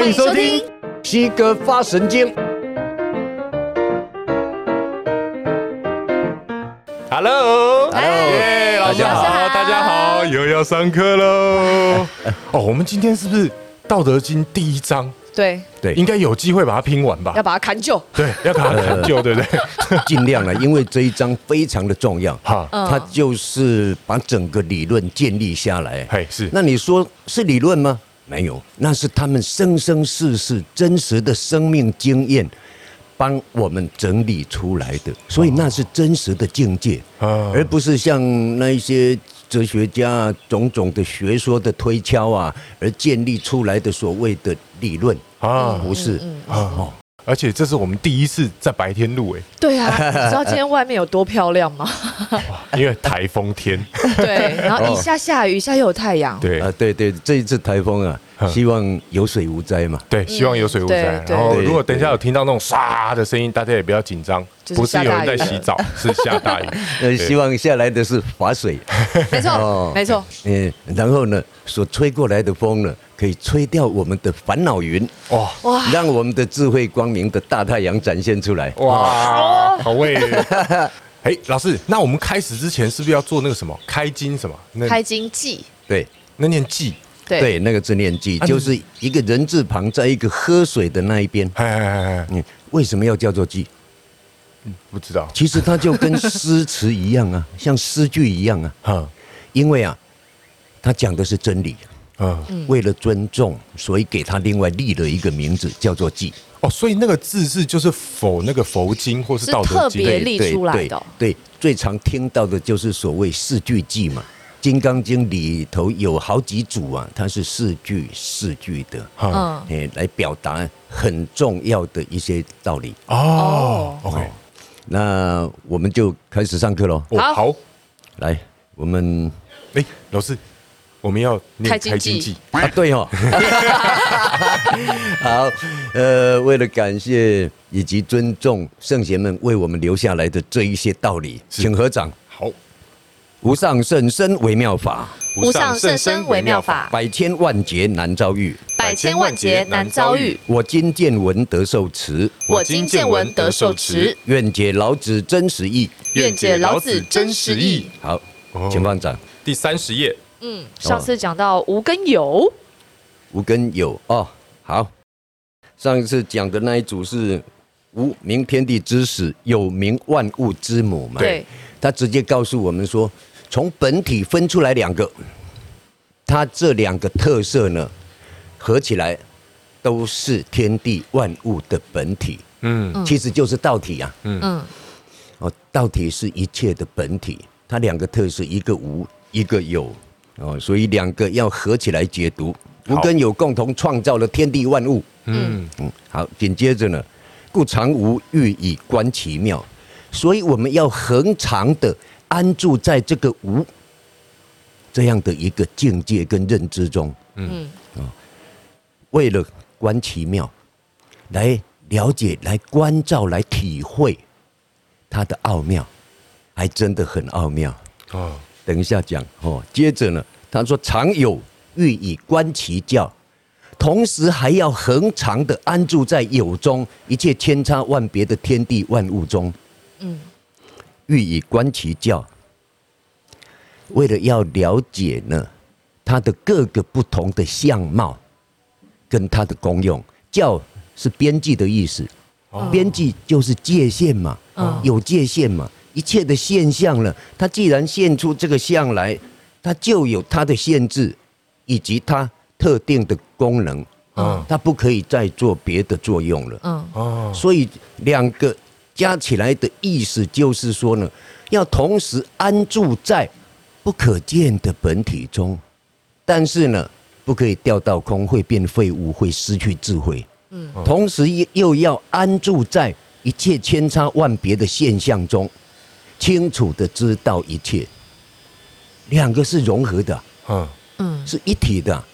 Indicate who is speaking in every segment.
Speaker 1: 欢迎收听西哥发神经。Hello，Hello，大家好，大家好，又要上课喽。哦，我们今天是不是《道德经》第一章？
Speaker 2: 对
Speaker 1: 对，应该有机会把它拼完吧？
Speaker 2: 要把它砍旧。
Speaker 1: 对，要把它砍旧，对不对？
Speaker 3: 尽量了，因为这一章非常的重要。哈，它就是把整个理论建立下来。
Speaker 1: 嘿，是。
Speaker 3: 那你说是理论吗？没有，那是他们生生世世真实的生命经验，帮我们整理出来的。所以那是真实的境界，而不是像那一些。哲学家种种的学说的推敲啊，而建立出来的所谓的理论啊，不是。啊，哦，
Speaker 1: 而且这是我们第一次在白天录诶。
Speaker 2: 对啊，你知道今天外面有多漂亮吗？
Speaker 1: 因为台风天。
Speaker 2: 对，然后一下下雨，一下又有太阳。
Speaker 1: 对
Speaker 3: 啊，对对，这一次台风啊。希望有水无灾嘛？
Speaker 1: 对，希望有水无灾。然后，如果等一下有听到那种唰的声音，大家也不要紧张，不是有人在洗澡，是下大雨。
Speaker 3: 呃，希望下来的是滑水。
Speaker 2: 没错，没错。
Speaker 3: 嗯，然后呢，所吹过来的风呢，可以吹掉我们的烦恼云。哇哇，让我们的智慧光明的大太阳展现出来。
Speaker 1: 哇，好味。哎，老师，那我们开始之前是不是要做那个什么开经什么？
Speaker 2: 开经记。
Speaker 3: 对，
Speaker 1: 那念记。
Speaker 3: 对，那个字念记，就是一个人字旁，在一个喝水的那一边。哎哎哎哎，你为什么要叫做记？
Speaker 1: 不知道。
Speaker 3: 其实它就跟诗词一样啊，像诗句一样啊。哈，因为啊，它讲的是真理。嗯，为了尊重，所以给他另外立了一个名字，叫做记。
Speaker 1: 哦，所以那个字是就是否那个佛经或是道德经
Speaker 2: 特别立出来的。
Speaker 3: 对，最常听到的就是所谓四句记嘛。《金刚经》里头有好几组啊，它是四句四句的，嗯，来表达很重要的一些道理。
Speaker 1: 哦，OK，
Speaker 3: 那我们就开始上课喽。
Speaker 1: 好，
Speaker 3: 来，我们，
Speaker 1: 哎，老师，我们要念开经记
Speaker 3: 啊，对哦。好，呃，为了感谢以及尊重圣贤们为我们留下来的这一些道理，请合掌。无上甚深微妙法，
Speaker 2: 无上甚深微妙法，
Speaker 3: 百千万劫难遭遇，
Speaker 2: 百千万劫难遭遇。
Speaker 3: 我今见闻得受持，
Speaker 2: 我今见闻得受持。
Speaker 3: 愿解老子真实义，
Speaker 2: 愿解老子真实义。
Speaker 3: 好，请放掌。
Speaker 1: 第三十页。
Speaker 2: 嗯，上次讲到无根有，
Speaker 3: 无根有哦。好，上一次讲的那一组是无名天地之始，有名万物之母嘛？
Speaker 2: 对。
Speaker 3: 他直接告诉我们说。从本体分出来两个，它这两个特色呢，合起来都是天地万物的本体。嗯，其实就是道体呀。嗯，哦，道体是一切的本体，它两个特色，一个无，一个有。哦，所以两个要合起来解读，无跟有共同创造了天地万物。嗯嗯，好，紧接着呢，故常无欲以观其妙，所以我们要恒常的。安住在这个无这样的一个境界跟认知中，嗯啊，为了观其妙，来了解、来关照、来体会它的奥妙，还真的很奥妙哦。等一下讲哦。接着呢，他说：“常有欲以观其教，同时还要恒常的安住在有中一切千差万别的天地万物中。”嗯。欲以观其教，为了要了解呢，它的各个不同的相貌，跟它的功用。教是边际的意思，边际就是界限嘛，有界限嘛，一切的现象呢，它既然现出这个相来，它就有它的限制，以及它特定的功能，它不可以再做别的作用了。所以两个。加起来的意思就是说呢，要同时安住在不可见的本体中，但是呢，不可以掉到空，会变废物，会失去智慧。嗯，同时又又要安住在一切千差万别的现象中，清楚的知道一切。两个是融合的，嗯嗯，是一体的。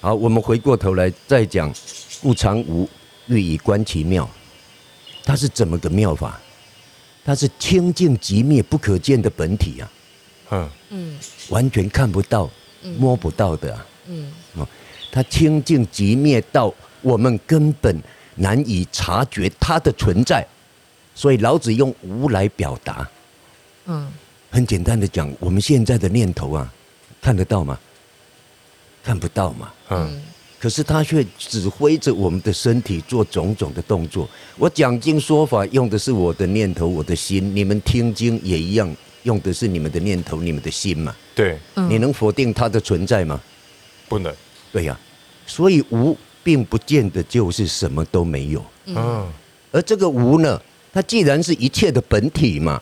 Speaker 3: 好，我们回过头来再讲，故常无欲以观其妙。它是怎么个妙法？它是清净极灭不可见的本体啊，嗯嗯，完全看不到、摸不到的啊，嗯，它清净极灭到我们根本难以察觉它的存在，所以老子用无来表达。
Speaker 2: 嗯，
Speaker 3: 很简单的讲，我们现在的念头啊，看得到吗？看不到嘛。
Speaker 1: 嗯，
Speaker 3: 可是他却指挥着我们的身体做种种的动作。我讲经说法用的是我的念头、我的心，你们听经也一样，用的是你们的念头、你们的心嘛。
Speaker 1: 对，
Speaker 3: 你能否定它的存在吗？
Speaker 1: 不能。
Speaker 3: 对呀、啊，所以无并不见得就是什么都没有。
Speaker 1: 嗯，
Speaker 3: 而这个无呢，它既然是一切的本体嘛，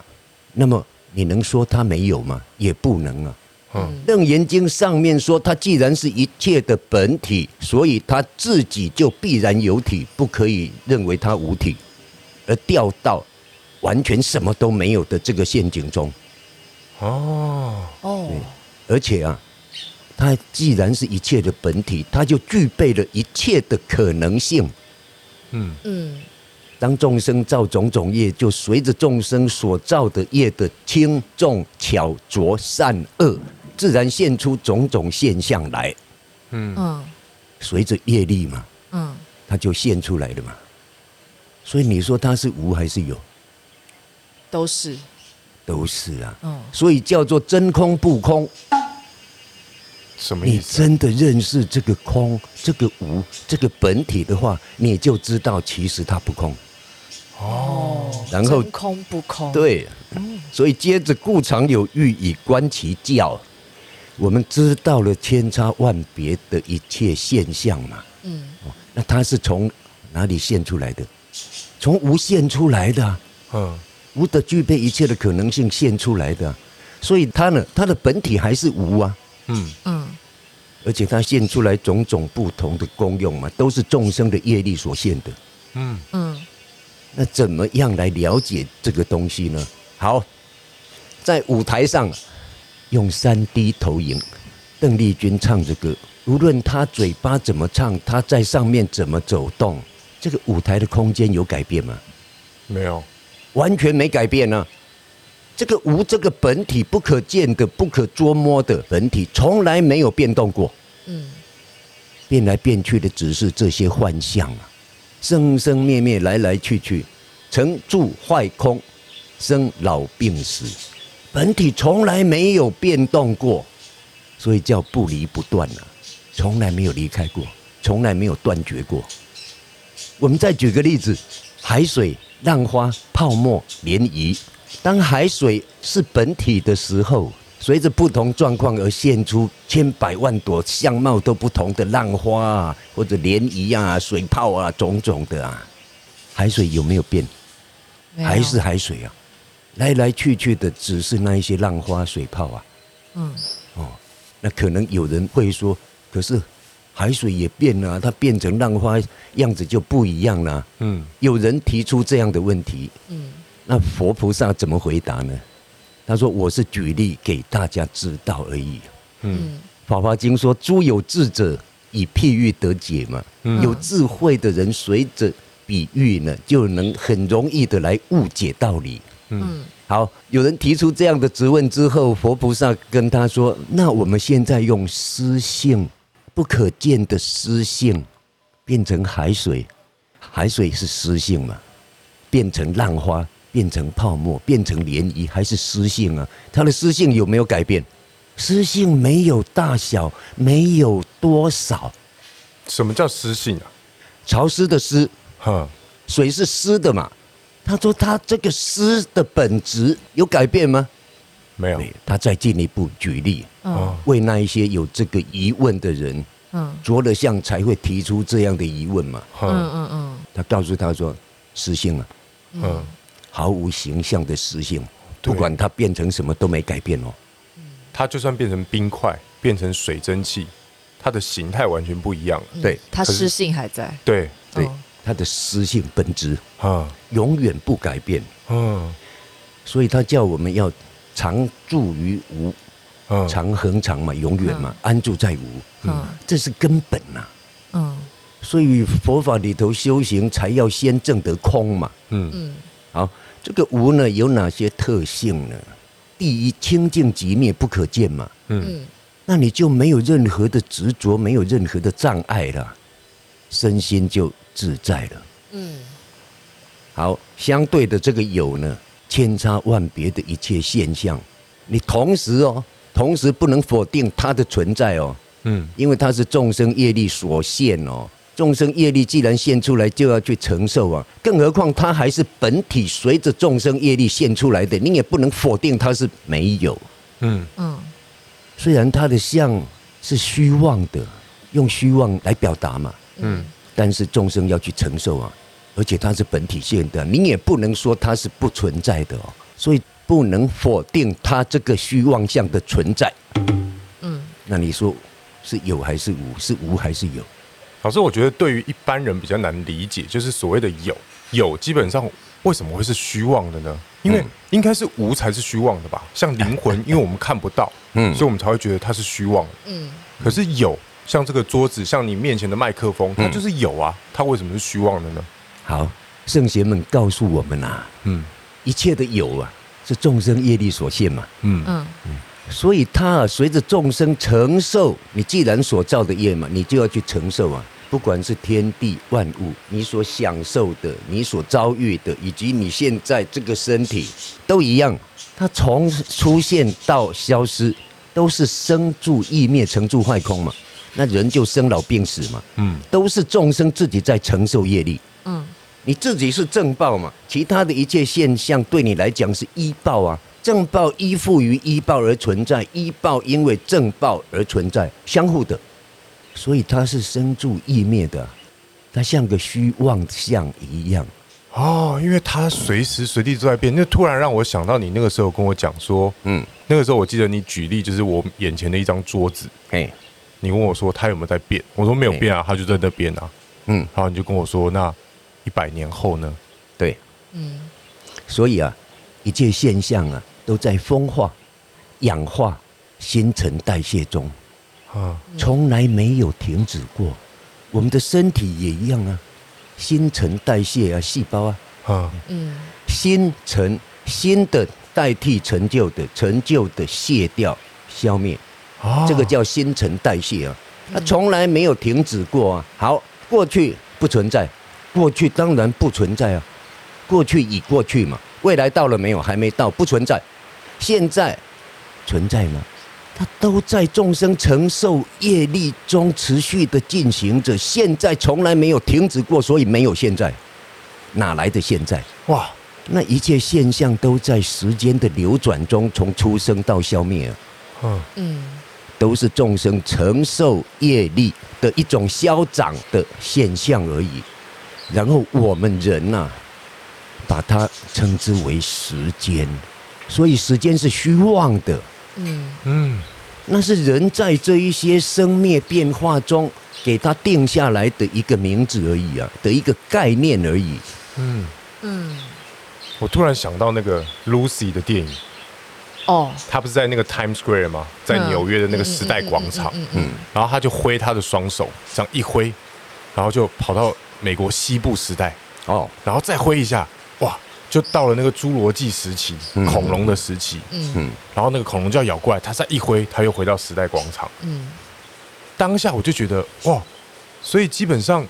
Speaker 3: 那么你能说它没有吗？也不能啊。
Speaker 1: 嗯，《
Speaker 3: 楞严经》上面说，它既然是一切的本体，所以它自己就必然有体，不可以认为它无体，而掉到完全什么都没有的这个陷阱中。
Speaker 1: 哦，
Speaker 2: 哦，
Speaker 3: 而且啊，它既然是一切的本体，它就具备了一切的可能性。
Speaker 1: 嗯
Speaker 2: 嗯，
Speaker 3: 当众生造种种业，就随着众生所造的业的轻重巧拙善恶，自然现出种种现象来。
Speaker 1: 嗯
Speaker 2: 嗯
Speaker 3: 随着业力嘛，
Speaker 2: 嗯，
Speaker 3: 它就现出来了嘛。所以你说它是无还是有？
Speaker 2: 都是，
Speaker 3: 都是啊。
Speaker 2: 嗯
Speaker 3: 所以叫做真空不空。你
Speaker 1: 什么意思？
Speaker 3: 真的认识这个空、这个无、这个本体的话，你就知道其实它不空。
Speaker 1: 哦，
Speaker 3: 然后
Speaker 2: 真空不空，，
Speaker 3: 对，所以接着故常有欲以观其教，我们知道了千差万别的一切现象嘛。
Speaker 2: 嗯
Speaker 3: 那它是从哪里现出来的？从无现出来的啊，
Speaker 1: 嗯
Speaker 3: 无的具备一切的可能性现出来的啊，所以它呢，它的本体还是无啊。
Speaker 1: 嗯
Speaker 2: 嗯
Speaker 3: 而且它现出来种种不同的功用嘛，都是众生的业力所现的。
Speaker 1: 嗯
Speaker 2: 嗯
Speaker 3: 那怎么样来了解这个东西呢？好，在舞台上用三 D 投影，邓丽君唱着歌，无论她嘴巴怎么唱，她在上面怎么走动，这个舞台的空间有改变吗？
Speaker 1: 没有。
Speaker 3: 完全没改变呢、啊。这个无这个本体不可见的、不可捉摸的本体，从来没有变动过。
Speaker 2: 嗯
Speaker 3: 变来变去的只是这些幻象啊，生生灭灭，来来去去，成住坏空，生老病死，本体从来没有变动过，所以叫不离不断啊，从来没有离开过，从来没有断绝过。我们再举个例子，海水、浪花、泡沫、涟漪。当海水是本体的时候，随着不同状况而现出千百万朵相貌都不同的浪花啊，或者涟漪啊、水泡啊，种种的啊。海水有没有
Speaker 2: 变？有
Speaker 3: 还是海水啊，来来去去的只是那一些浪花、水泡啊。
Speaker 2: 嗯
Speaker 3: 哦，那可能有人会说，可是海水也变了啊，它变成浪花样子就不一样了啊。
Speaker 1: 嗯
Speaker 3: 有人提出这样的问题。
Speaker 2: 嗯
Speaker 3: 那佛菩萨怎么回答呢？他说：“我是举例给大家知道而已。”
Speaker 1: 嗯
Speaker 2: 嗯
Speaker 3: 法华经说：“诸有智者以譬喻得解嘛。
Speaker 1: 嗯
Speaker 3: 有智慧的人随着比喻呢，就能很容易的来误解道理。
Speaker 2: 嗯
Speaker 3: 好，有人提出这样的质问之后，佛菩萨跟他说：“那我们现在用湿性不可见的湿性变成海水，海水是湿性嘛？变成浪花。”变成泡沫，变成涟漪，还是湿性啊？它的湿性有没有改变？湿性没有大小，没有多少。
Speaker 1: 什么叫湿性啊？
Speaker 3: 潮湿的湿，
Speaker 1: 哈，
Speaker 3: 水是湿的嘛？他说他这个诗的本质有改变吗？
Speaker 1: 没有。
Speaker 3: 他再进一步举例，
Speaker 2: 嗯。
Speaker 3: 为那一些有这个疑问的人，
Speaker 2: 嗯。
Speaker 3: 着了相才会提出这样的疑问嘛？
Speaker 2: 嗯。
Speaker 1: 嗯
Speaker 2: 嗯嗯。
Speaker 3: 他告诉他说，湿性啊，
Speaker 1: 嗯，
Speaker 3: 毫无形象的湿性，不管它变成什么都没改变哦。
Speaker 1: 它就算变成冰块，变成水蒸气，它的形态完全不一样了。对。
Speaker 2: 它湿性还在，
Speaker 1: 对，
Speaker 3: 对。
Speaker 2: 哦，
Speaker 3: 它的私性本质
Speaker 1: 啊，
Speaker 3: 永远不改变，
Speaker 1: 嗯
Speaker 3: 所以他叫我们要常住于无，
Speaker 1: 嗯，
Speaker 3: 常恒常嘛，永远嘛，安住在无，
Speaker 2: 嗯
Speaker 3: 这是根本呐、
Speaker 2: 嗯。
Speaker 3: 所以佛法里头修行才要先证得空嘛。
Speaker 1: 嗯。
Speaker 2: 嗯。
Speaker 3: 好，这个无呢有哪些特性呢？第一，清净寂灭不可见嘛。
Speaker 1: 嗯。
Speaker 2: 嗯。
Speaker 3: 那你就没有任何的执着，没有任何的障碍了，身心就自在了。嗯，好，相对的这个有呢，千差万别的一切现象，你同时哦，同时不能否定它的存在哦。嗯，因为它是众生业力所现哦。众生业力既然现出来，就要去承受啊！更何况它还是本体随着众生业力现出来的，你也不能否定它是没有。嗯嗯，虽然它的相是虚妄的，用虚妄来表达嘛。嗯，但是众生要去承受啊，而且它是本体现的，你也不能说它是不存在的哦。所以不能否定它这个虚妄相的存在。嗯，那你说是有还是无？是无还是有？
Speaker 1: 老师，我觉得对于一般人比较难理解，就是所谓的有有，基本上为什么会是虚妄的呢？因为应该是无才是虚妄的吧？像灵魂，因为我们看不到，嗯，所以我们才会觉得它是虚妄。嗯，可是有，像这个桌子，像你面前的麦克风，它就是有啊，它为什么是虚妄的呢？
Speaker 3: 好，圣贤们告诉我们啊，嗯，一切的有啊，是众生业力所现嘛，嗯嗯。所以它啊，随着众生承受，你既然所造的业嘛，你就要去承受啊。不管是天地万物，你所享受的，你所遭遇的，以及你现在这个身体，都一样。它从出现到消失，都是生住异灭，成住坏空嘛。那人就生老病死嘛。嗯，都是众生自己在承受业力。嗯，你自己是正报嘛，其他的一切现象对你来讲是依报啊。正报依附于依报而存在，依报因为正报而存在，相互的。所以它是生住意灭的，它像个虚妄相一样
Speaker 1: 哦。因为它随时随地都在变。那突然让我想到你那个时候跟我讲说，嗯，那个时候我记得你举例就是我眼前的一张桌子，哎，你问我说他有没有在变？我说没有变啊，他就在那边啊。嗯，然后你就跟我说，那一百年后呢？
Speaker 3: 对，嗯，所以啊，一切现象啊，都在风化、氧化、新陈代谢中。啊，从来没有停止过。我们的身体也一样啊，新陈代谢啊，细胞啊，啊，嗯，新陈新的代替陈旧的，陈旧的卸掉消灭，这个叫新陈代谢啊，它从来没有停止过啊。好，过去不存在，过去当然不存在啊，过去已过去嘛，未来到了没有？还没到，不存在。现在存在吗？它都在众生承受业力中持续的进行着，现在从来没有停止过，所以没有现在，哪来的现在？哇！那一切现象都在时间的流转中，从出生到消灭啊，嗯，都是众生承受业力的一种消长的现象而已。然后我们人呐、啊，把它称之为时间，所以时间是虚妄的。嗯嗯，那是人在这一些生灭变化中给他定下来的一个名字而已啊，的一个概念而已。嗯
Speaker 1: 嗯，我突然想到那个 Lucy 的电影哦，他不是在那个 Times Square 吗？在纽约的那个时代广场。嗯，然后他就挥他的双手，这样一挥，然后就跑到美国西部时代。哦，然后再挥一下，哇！就到了那个侏罗纪时期，恐龙的时期，嗯。嗯，然后那个恐龙就要咬过来，他再一挥，他又回到时代广场，嗯，当下我就觉得哇，所以基本上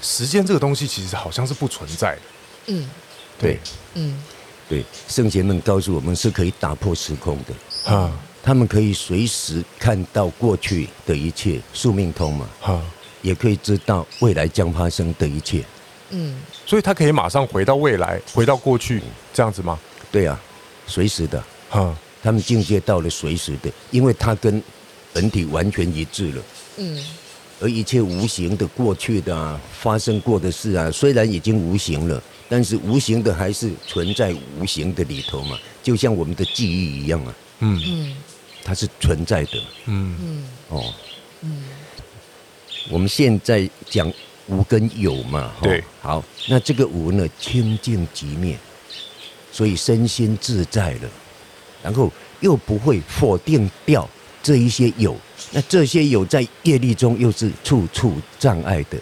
Speaker 1: 时间这个东西其实好像是不存在的，嗯，
Speaker 3: 对，嗯，对，圣贤们告诉我们是可以打破时空的，啊，他们可以随时看到过去的一切，宿命通嘛，哈，也可以知道未来将发生的一切。
Speaker 1: 嗯，所以他可以马上回到未来，回到过去，这样子吗？
Speaker 3: 对啊，随时的，哈，他们境界到了随时的，因为他跟本体完全一致了。嗯，而一切无形的过去的啊，发生过的事啊，虽然已经无形了，但是无形的还是存在无形的里头嘛，就像我们的记忆一样啊。嗯嗯，它是存在的。嗯嗯哦嗯，我们现在讲。无跟有嘛，
Speaker 1: 对，
Speaker 3: 好，那这个无呢，清净寂灭，所以身心自在了，然后又不会否定掉这一些有，那这些有在业力中又是处处障碍的，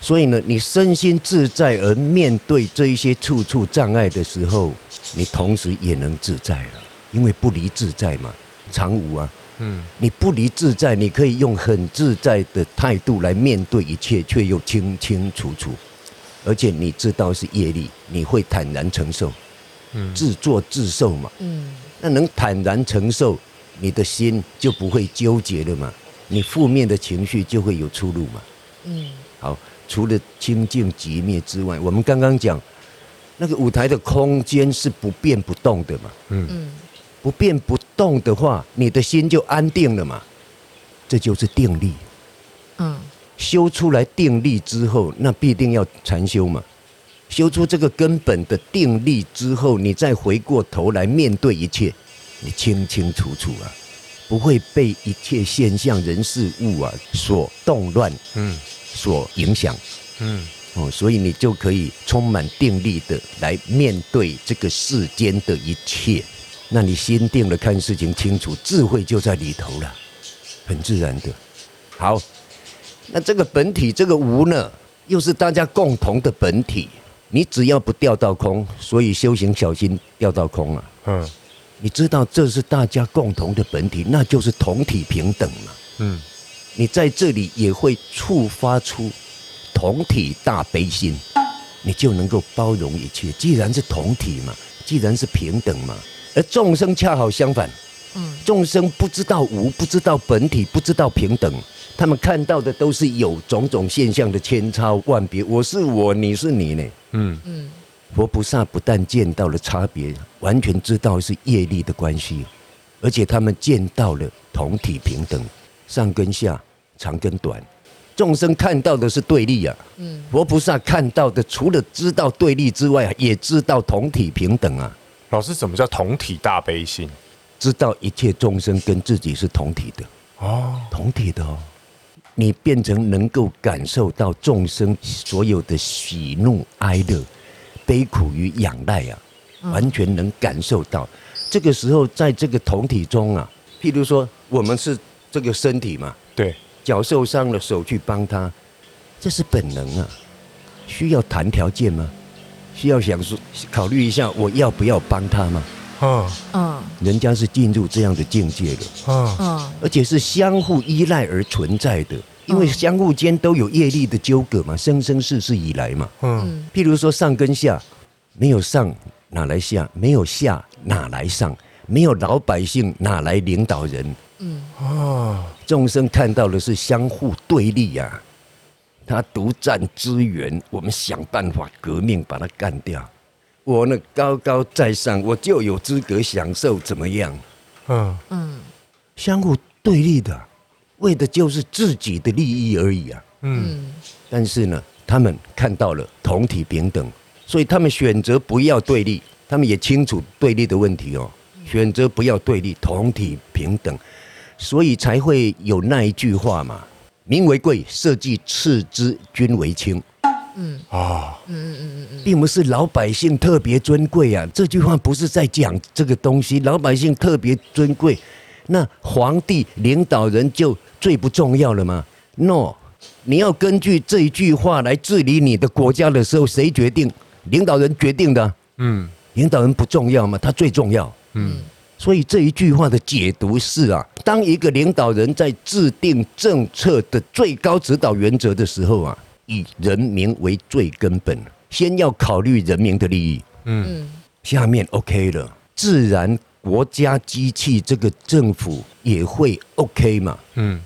Speaker 3: 所以呢，你身心自在而面对这一些处处障碍的时候，你同时也能自在了，因为不离自在嘛，常无啊，嗯，你不离自在，你可以用很自在的态度来面对一切，却又清清楚楚，而且你知道是业力，你会坦然承受，嗯，自作自受嘛，嗯，那能坦然承受，你的心就不会纠结了嘛，你负面的情绪就会有出路嘛，嗯，好，除了清净寂灭之外，我们刚刚讲那个舞台的空间是不变不动的嘛，嗯。不变不动的话，你的心就安定了嘛，这就是定力。嗯，修出来定力之后，那必定要禅修嘛。修出这个根本的定力之后，你再回过头来面对一切，你清清楚楚啊，不会被一切现象、人事物啊所动乱，嗯，所影响，嗯，哦，所以你就可以充满定力的来面对这个世间的一切。那你心定了，看事情清楚，智慧就在里头了，很自然的。好，那这个本体，这个无呢，又是大家共同的本体。你只要不掉到空，所以修行小心掉到空啊。嗯，你知道这是大家共同的本体，那就是同体平等嘛。嗯，你在这里也会触发出同体大悲心，你就能够包容一切。既然是同体嘛，既然是平等嘛。而众生恰好相反，嗯，众生不知道无，不知道本体，不知道平等，他们看到的都是有种种现象的千差万别，我是我，你是你呢，嗯嗯，佛菩萨不但见到了差别，完全知道是业力的关系，而且他们见到了同体平等，上跟下，长跟短，众生看到的是对立啊，嗯，佛菩萨看到的除了知道对立之外，也知道同体平等啊。
Speaker 1: 老师，什么叫同体大悲心？
Speaker 3: 知道一切众生跟自己是同体的哦，同体的哦。你变成能够感受到众生所有的喜怒哀乐、悲苦与仰赖啊，完全能感受到。这个时候，在这个同体中啊，譬如说，我们是这个身体嘛，
Speaker 1: 对，
Speaker 3: 脚受伤了，手去帮他，这是本能啊，需要谈条件吗？需要想说考虑一下，我要不要帮他吗？嗯嗯，人家是进入这样的境界了，嗯嗯，而且是相互依赖而存在的，因为相互间都有业力的纠葛嘛，生生世世以来嘛，嗯，譬如说上跟下，没有上哪来下？没有下哪来上？没有老百姓哪来领导人？嗯啊，众生看到的是相互对立呀。他独占资源，我们想办法革命把他干掉。我呢高高在上，我就有资格享受怎么样？嗯嗯，相互对立的，为的就是自己的利益而已啊。嗯，但是呢，他们看到了同体平等，所以他们选择不要对立。他们也清楚对立的问题哦，选择不要对立，同体平等，所以才会有那一句话嘛。民为贵，社稷次之，君为轻。嗯啊，嗯嗯嗯嗯，并不是老百姓特别尊贵啊。这句话不是在讲这个东西，老百姓特别尊贵，那皇帝领导人就最不重要了吗？No，你要根据这一句话来治理你的国家的时候，谁决定？领导人决定的。嗯，领导人不重要吗？他最重要。嗯。所以这一句话的解读是啊，当一个领导人在制定政策的最高指导原则的时候啊，以人民为最根本，先要考虑人民的利益。嗯，下面 OK 了，自然国家机器这个政府也会 OK 嘛。嗯，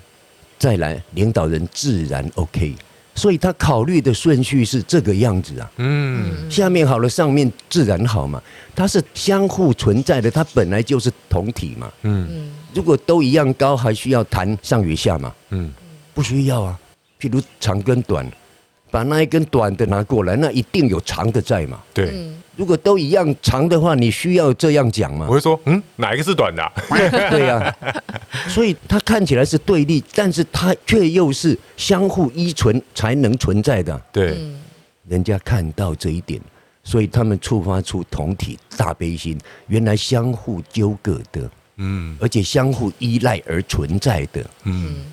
Speaker 3: 再来领导人自然 OK。所以他考虑的顺序是这个样子啊，嗯，下面好了，上面自然好嘛，它是相互存在的，它本来就是同体嘛，嗯，如果都一样高，还需要谈上与下嘛，嗯，不需要啊，譬如长跟短，把那一根短的拿过来，那一定有长的在嘛，
Speaker 1: 对。
Speaker 3: 如果都一样长的话，你需要这样讲吗？
Speaker 1: 我会说，嗯，哪一个是短的啊？
Speaker 3: 对呀，所以它看起来是对立，但是它却又是相互依存才能存在的。
Speaker 1: 对，
Speaker 3: 人家看到这一点，所以他们触发出同体大悲心，原来相互纠葛的，嗯，而且相互依赖而存在的，嗯，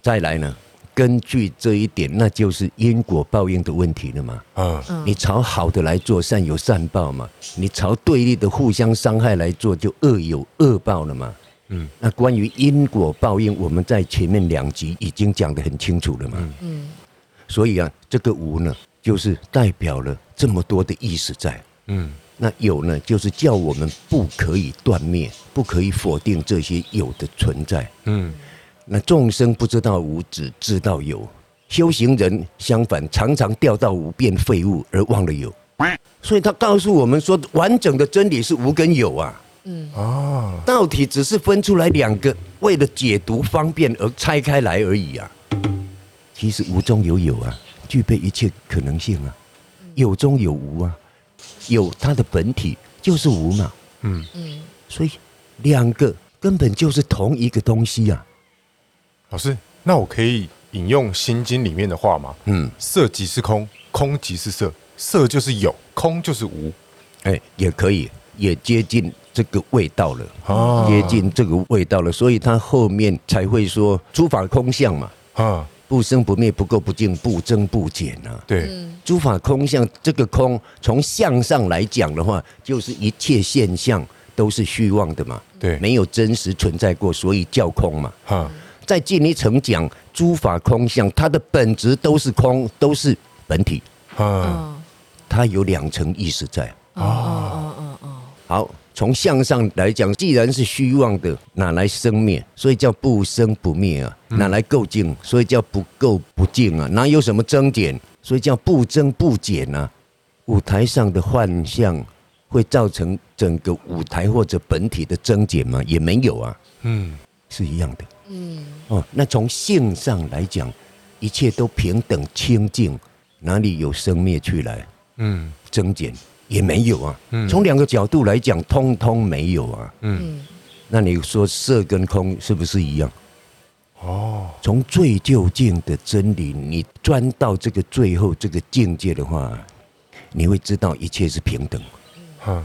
Speaker 3: 再来呢？根据这一点，那就是因果报应的问题了嘛。嗯，你朝好的来做，善有善报嘛；你朝对立的互相伤害来做，就恶有恶报了嘛。嗯，那关于因果报应，我们在前面两集已经讲得很清楚了嘛。嗯，所以啊，这个无呢，就是代表了这么多的意思在。嗯，那有呢，就是叫我们不可以断灭，不可以否定这些有的存在。嗯，那众生不知道无，只知道有。修行人相反，常常掉到无变废物而忘了有。所以他告诉我们说，完整的真理是无跟有啊。嗯，哦，道体只是分出来两个，为了解读方便而拆开来而已啊。其实无中有有啊，具备一切可能性啊。有中有无啊，有它的本体就是无嘛。嗯嗯，所以两个根本就是同一个东西啊。
Speaker 1: 老师，那我可以引用《心经》里面的话吗？嗯，色即是空，空即是色，色就是有，空就是无。
Speaker 3: 哎，也可以，也接近这个味道了。哦，接近这个味道了，所以他后面才会说诸法空相嘛。啊。不生不灭，不垢不净，不增不减啊！
Speaker 1: 对，
Speaker 3: 诸法空相，这个空从相上来讲的话，就是一切现象都是虚妄的嘛。
Speaker 1: 对，
Speaker 3: 没有真实存在过，所以叫空嘛。哈，再进一层讲，诸法空相，它的本质都是空，都是本体。啊，它有两层意思在。哦哦哦哦，好。从相上来讲，既然是虚妄的，哪来生灭？所以叫不生不灭啊。哪来垢净？所以叫不垢不净啊。哪有什么增减？所以叫不增不减啊。舞台上的幻象会造成整个舞台或者本体的增减吗？也没有啊。嗯，是一样的。嗯，哦，那从性上来讲，一切都平等清净，哪里有生灭去来？嗯，增减。也没有啊，嗯从两个角度来讲，通通没有啊。嗯，那你说色跟空是不是一样？哦，从最究竟的真理，你钻到这个最后这个境界的话，你会知道一切是平等。嗯，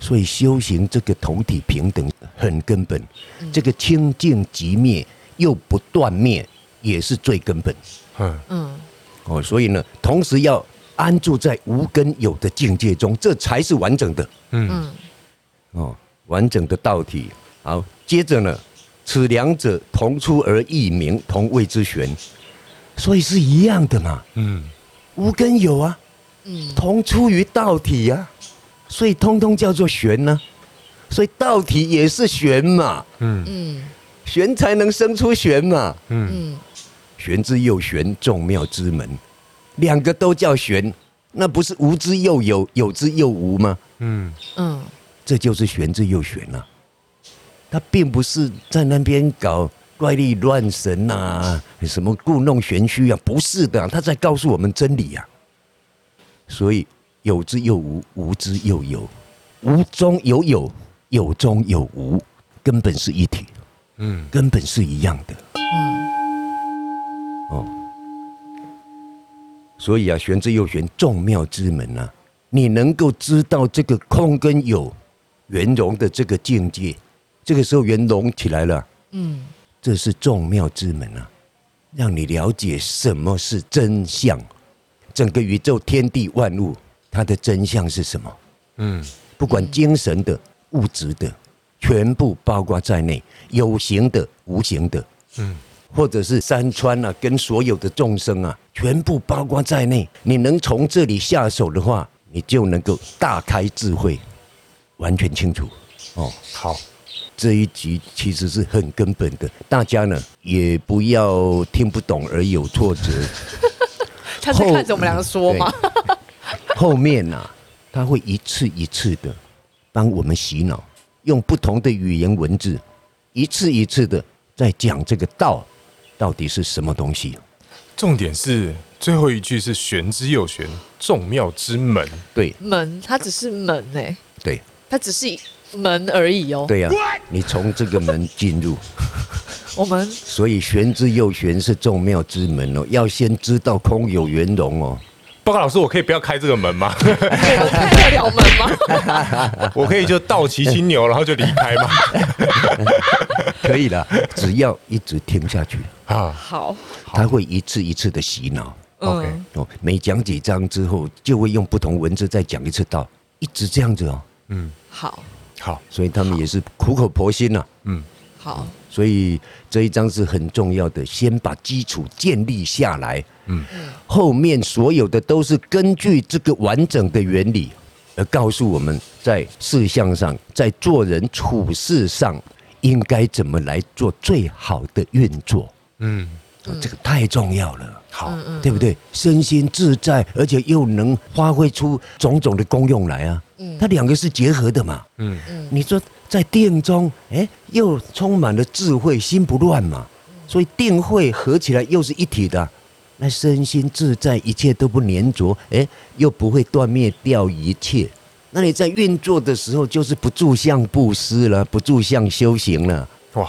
Speaker 3: 所以修行这个同体平等很根本，这个清净即灭又不断灭，也是最根本。嗯嗯，哦，所以呢，同时要。安住在无根有的境界中，这才是完整的。嗯，哦，完整的道体。好，接着呢，此两者同出而异名，同谓之玄，所以是一样的嘛。嗯，无根有啊，嗯，同出于道体啊，所以通通叫做玄呢。所以道体也是玄嘛。嗯嗯，玄才能生出玄嘛。嗯，玄之又玄，众妙之门。两个都叫玄，那不是无之又有，有之又无吗？嗯嗯，这就是玄之又玄呐。他并不是在那边搞怪力乱神呐、啊，什么故弄玄虚啊，不是的，他在告诉我们真理呀、啊。所以有之又无，无之又有，无中有有，有中有无，根本是一体。嗯，根本是一样的。嗯，哦。所以啊，玄之又玄，众妙之门啊，你能够知道这个空跟有圆融的这个境界，这个时候圆融起来了，嗯，这是众妙之门啊，让你了解什么是真相，整个宇宙天地万物它的真相是什么？嗯，不管精神的、物质的，全部包括在内，有形的、无形的，嗯。或者是山川啊，跟所有的众生啊，全部包括在内。你能从这里下手的话，你就能够大开智慧，完全清楚。哦，好，这一集其实是很根本的，大家呢也不要听不懂而有挫折。
Speaker 2: 他是看着我们两个说吗？
Speaker 3: 后面呢、啊，他会一次一次的帮我们洗脑，用不同的语言文字，一次一次的在讲这个道。到底是什么东西？
Speaker 1: 重点是最后一句是“玄之又玄，众妙之门”。
Speaker 3: 对，
Speaker 2: 门它只是门哎、欸。
Speaker 3: 对，
Speaker 2: 它只是门而已哦。
Speaker 3: 对呀、啊，你从这个门进入，
Speaker 2: 我们
Speaker 3: 所以“玄之又玄”是众妙之门哦，要先知道空有圆融哦。
Speaker 1: 报告老师，我可以不要开这个门吗？
Speaker 2: 我开得了门吗？
Speaker 1: 我可以就倒骑金牛，然后就离开吗？
Speaker 3: 可以的，只要一直听下去。
Speaker 2: 啊，好，
Speaker 3: 他会一次一次的洗脑。OK，哦，每讲几章之后，就会用不同文字再讲一次道，一直这样子哦。嗯，
Speaker 2: 好，
Speaker 1: 好，
Speaker 3: 所以他们也是苦口婆心呐。嗯，
Speaker 2: 好，
Speaker 3: 所以这一章是很重要的，先把基础建立下来。嗯，后面所有的都是根据这个完整的原理，而告诉我们在事项上，在做人处事上，应该怎么来做最好的运作。嗯，这个太重要了。好，对不对？身心自在，而且又能发挥出种种的功用来啊。嗯，它两个是结合的嘛。嗯嗯，你说在定中，哎，又充满了智慧，心不乱嘛。所以定慧合起来又是一体的。那身心自在，一切都不粘着，哎，又不会断灭掉一切。那你在运作的时候，就是不住相布施了，不住相修行了，哇，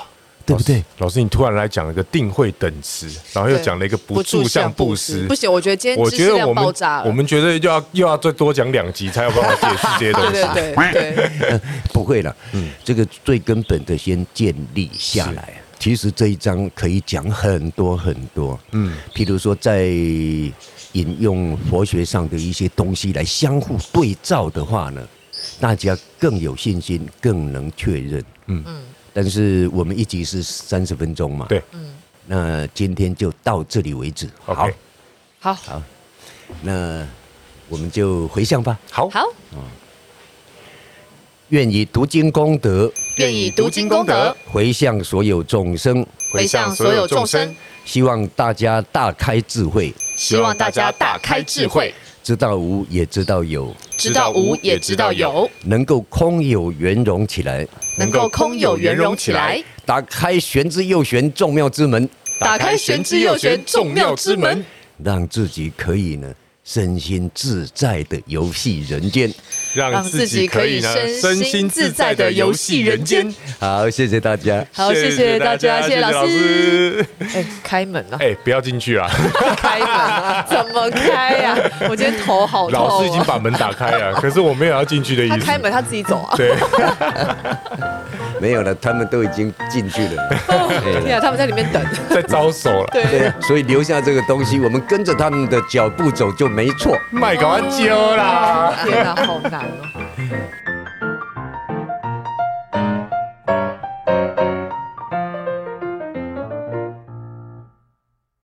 Speaker 3: 对不对？
Speaker 1: 老师，你突然来讲了一个定慧等持，然后又讲了一个不住相布施，
Speaker 2: 不行，我觉得今天知识量爆炸。
Speaker 1: 我们觉得又要又要再多讲两集才有办法解释这些东西。
Speaker 2: 对对对，对，
Speaker 3: 不会了，嗯，这个最根本的先建立下来。其实这一章可以讲很多很多，嗯，譬如说在引用佛学上的一些东西来相互对照的话呢，大家更有信心，更能确认，嗯嗯。但是我们一集是三十分钟嘛，
Speaker 1: 对，嗯。
Speaker 3: 那今天就到这里为止，
Speaker 1: 好，
Speaker 2: 好，
Speaker 3: 好，那我们就回向吧，
Speaker 1: 好，
Speaker 2: 好。
Speaker 3: 愿以读经功德，
Speaker 2: 愿以读经功德。
Speaker 3: 回向所有众生，
Speaker 2: 回向所有众生。
Speaker 3: 希望大家大开智慧，
Speaker 2: 希望大家大开智慧，
Speaker 3: 知道无也知道有，
Speaker 2: 知道无也知道有，
Speaker 3: 能够空有圆融起来，
Speaker 2: 能够空有圆融起来，
Speaker 3: 打开玄之又玄众妙之门，
Speaker 2: 打开玄之又玄众妙之门，
Speaker 3: 让自己可以呢。身心自在的游戏人间，
Speaker 1: 让自己可以呢身心自在的游戏人间。
Speaker 3: 好，谢谢大家。
Speaker 2: 好，谢谢大家，谢谢老师。哎，开门啊。
Speaker 1: 哎，不要进去啊！
Speaker 2: 开门？怎么开呀？我今天头好痛。
Speaker 1: 老师已经把门打开了，可是我没有要进去的意思。
Speaker 2: 他开门，他自己走啊。
Speaker 1: 对。
Speaker 3: 没有了，他们都已经进去了。
Speaker 2: 对啊，他们在里面等，
Speaker 1: 在招手了。
Speaker 2: 对。
Speaker 3: 所以留下这个东西，我们跟着他们的脚步走就没错。
Speaker 1: 卖搞完焦啦！
Speaker 2: 天哪，好难哦。